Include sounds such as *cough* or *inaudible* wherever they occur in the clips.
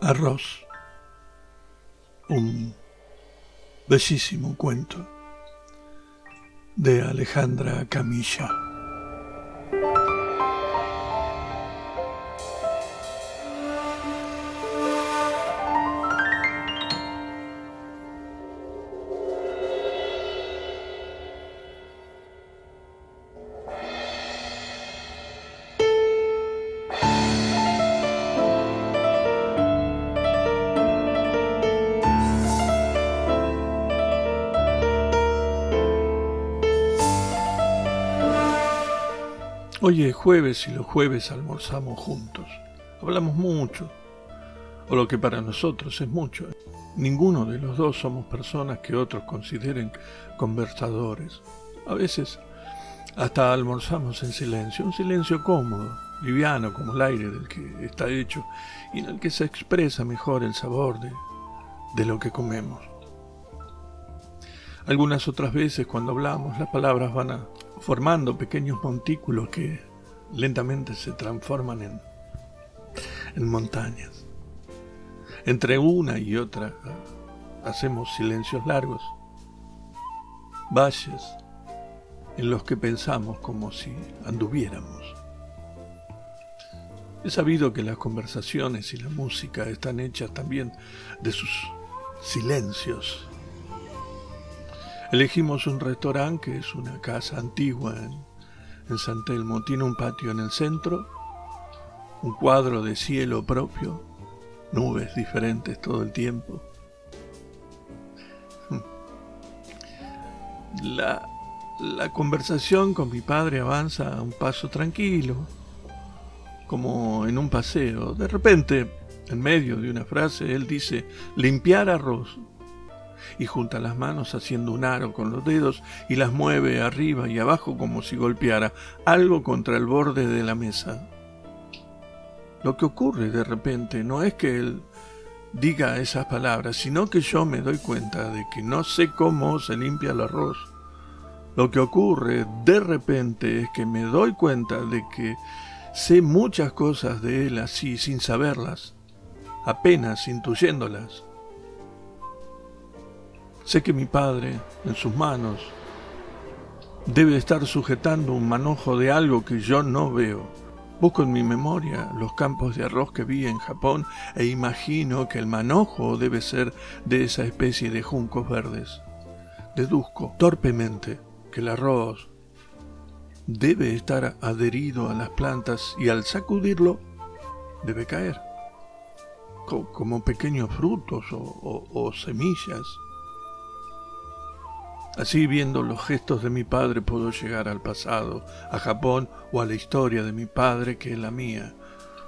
Arroz. Un bellísimo cuento de Alejandra Camilla. Hoy es jueves y los jueves almorzamos juntos. Hablamos mucho, o lo que para nosotros es mucho. Ninguno de los dos somos personas que otros consideren conversadores. A veces hasta almorzamos en silencio, un silencio cómodo, liviano como el aire del que está hecho y en el que se expresa mejor el sabor de, de lo que comemos. Algunas otras veces cuando hablamos las palabras van a formando pequeños montículos que lentamente se transforman en, en montañas. Entre una y otra hacemos silencios largos, valles en los que pensamos como si anduviéramos. He sabido que las conversaciones y la música están hechas también de sus silencios Elegimos un restaurante que es una casa antigua en, San Telmo. Tiene un patio en el centro, un cuadro de cielo propio, nubes diferentes todo el tiempo. *laughs* La, la conversación con mi padre avanza a un paso tranquilo, como en un paseo. De repente, en medio de una frase, él dice, limpiar arroz y junta las manos haciendo un aro con los dedos y las mueve arriba y abajo como si golpeara algo contra el borde de la mesa. Lo que ocurre de repente no es que él diga esas palabras, sino que yo me doy cuenta de que no sé cómo se limpia el arroz. Lo que ocurre de repente es que me doy cuenta de que sé muchas cosas de él así sin saberlas, apenas intuyéndolas. Sé que mi padre, en sus manos, debe estar sujetando un manojo de algo que yo no veo. Busco en mi memoria los campos de arroz que vi en Japón e imagino que el manojo debe ser de esa especie de juncos verdes. Deduzco torpemente que el arroz debe estar adherido a las plantas y al sacudirlo debe caer, como pequeños frutos o semillas. Así viendo los gestos de mi padre puedo llegar al pasado, a Japón o a la historia de mi padre que es la mía.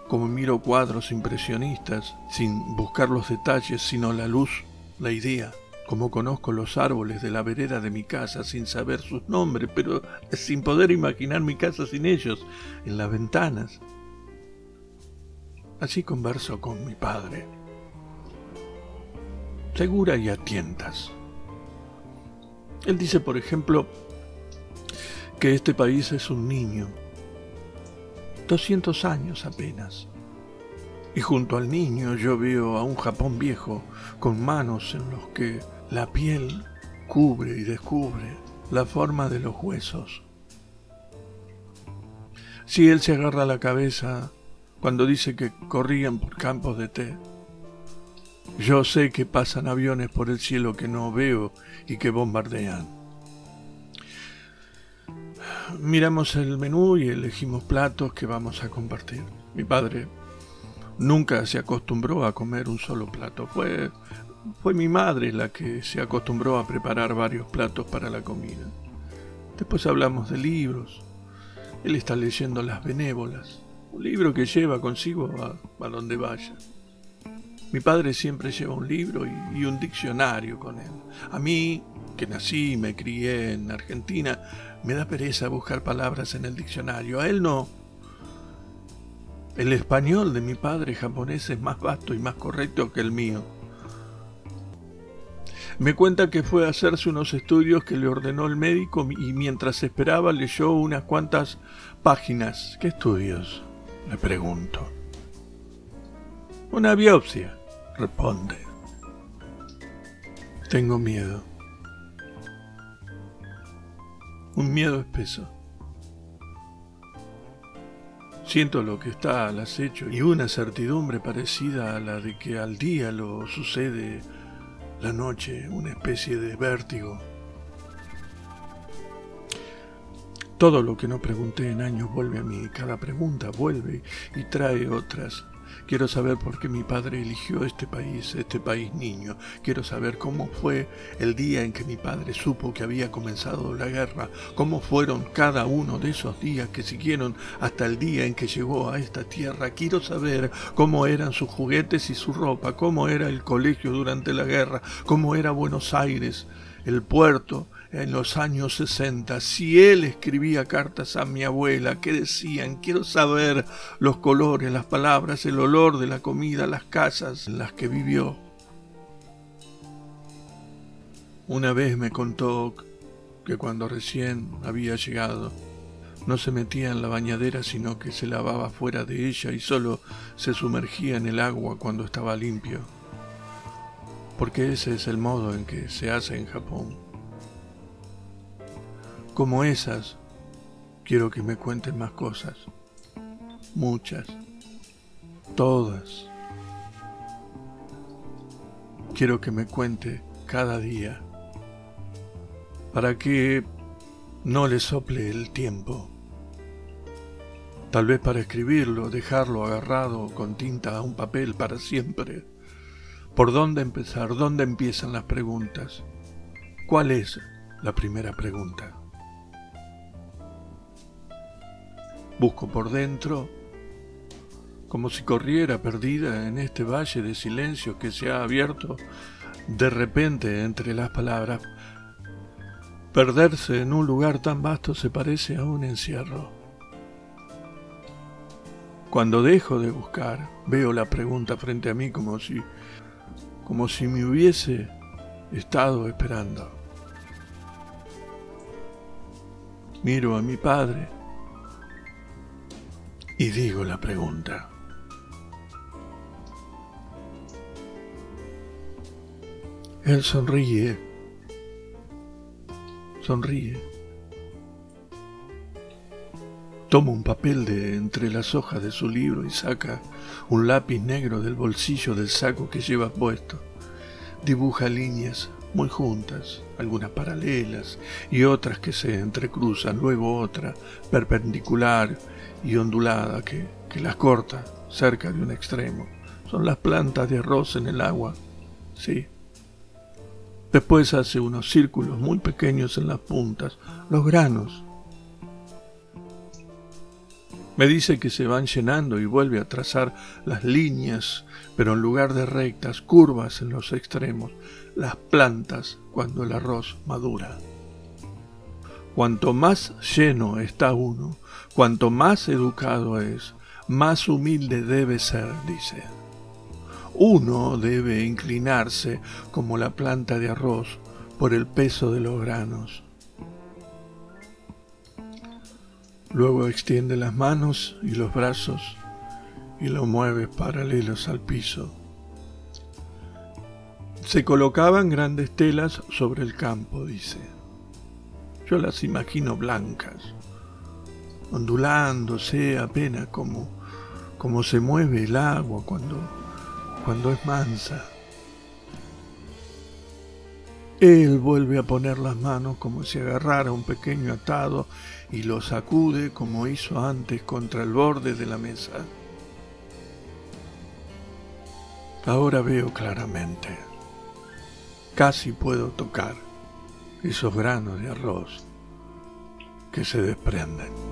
Como miro cuadros impresionistas, sin buscar los detalles, sino la luz, la idea. Como conozco los árboles de la vereda de mi casa sin saber sus nombres, pero sin poder imaginar mi casa sin ellos, en las ventanas. Así converso con mi padre. Segura y a tientas. Él dice, por ejemplo, que este país es un niño, 200 años apenas. Y junto al niño yo veo a un Japón viejo, con manos en los que la piel cubre y descubre la forma de los huesos. Si él se agarra la cabeza cuando dice que corrían por campos de té, yo sé que pasan aviones por el cielo que no veo y que bombardean. Miramos el menú y elegimos platos que vamos a compartir. Mi padre nunca se acostumbró a comer un solo plato. Fue, fue mi madre la que se acostumbró a preparar varios platos para la comida. Después hablamos de libros. Él está leyendo Las Benévolas, un libro que lleva consigo a, a donde vaya. Mi padre siempre lleva un libro y, un diccionario con él. A mí, que nací y me crié en Argentina, me da pereza buscar palabras en el diccionario. A él no. El español de mi padre japonés es más vasto y más correcto que el mío. Me cuenta que fue a hacerse unos estudios que le ordenó el médico y mientras esperaba leyó unas cuantas páginas. ¿Qué estudios? Le pregunto. Una biopsia responde. Tengo miedo. Un miedo espeso. Siento lo que está al acecho y una certidumbre parecida a la de que al día lo sucede la noche, una especie de vértigo. Todo lo que no pregunté en años vuelve a mí, cada pregunta vuelve y trae otras. Quiero saber por qué mi padre eligió este país, este país niño. Quiero saber cómo fue el día en que mi padre supo que había comenzado la guerra, cómo fueron cada uno de esos días que siguieron hasta el día en que llegó a esta tierra. Quiero saber cómo eran sus juguetes y su ropa, cómo era el colegio durante la guerra, cómo era Buenos Aires, el puerto, en los años 60, si él escribía cartas a mi abuela, ¿qué decían? Quiero saber los colores, las palabras, el olor de la comida, las casas en las que vivió. Una vez me contó que cuando recién había llegado, no se metía en la bañadera, sino que se lavaba fuera de ella y solo se sumergía en el agua cuando estaba limpio. Porque ese es el modo en que se hace en Japón como esas, quiero que me cuenten más cosas. Muchas. Todas. Quiero que me cuente cada día. Para que no le sople el tiempo. Tal vez para escribirlo, dejarlo agarrado con tinta a un papel para siempre. ¿Por dónde empezar? ¿Dónde empiezan las preguntas? ¿Cuál es la primera pregunta? Busco por dentro, como si corriera perdida en este valle de silencio que se ha abierto de repente entre las palabras. Perderse en un lugar tan vasto se parece a un encierro. Cuando dejo de buscar, veo la pregunta frente a mí como si como si me hubiese estado esperando. Miro a mi padre y digo la pregunta. Él sonríe, sonríe. Toma un papel de entre las hojas de su libro y saca un lápiz negro del bolsillo del saco que lleva puesto. Dibuja líneas muy juntas, algunas paralelas y otras que se entrecruzan, luego otra perpendicular y ondulada que, que las corta cerca de un extremo. Son las plantas de arroz en el agua, sí. Después hace unos círculos muy pequeños en las puntas, los granos. Me dice que se van llenando y vuelve a trazar las líneas, pero en lugar de rectas, curvas en los extremos, las plantas cuando el arroz madura. Cuanto más lleno está uno, cuanto más educado es, más humilde debe ser, dice. Uno debe inclinarse como la planta de arroz por el peso de los granos. Luego extiende las manos y los brazos y lo mueve paralelos al piso. Se colocaban grandes telas sobre el campo, dice. Yo las imagino blancas, ondulándose apenas como, como se mueve el agua cuando, cuando es mansa. Él vuelve a poner las manos como si agarrara un pequeño atado y lo sacude como hizo antes contra el borde de la mesa. Ahora veo claramente. Casi puedo tocar esos granos de arroz que se desprenden.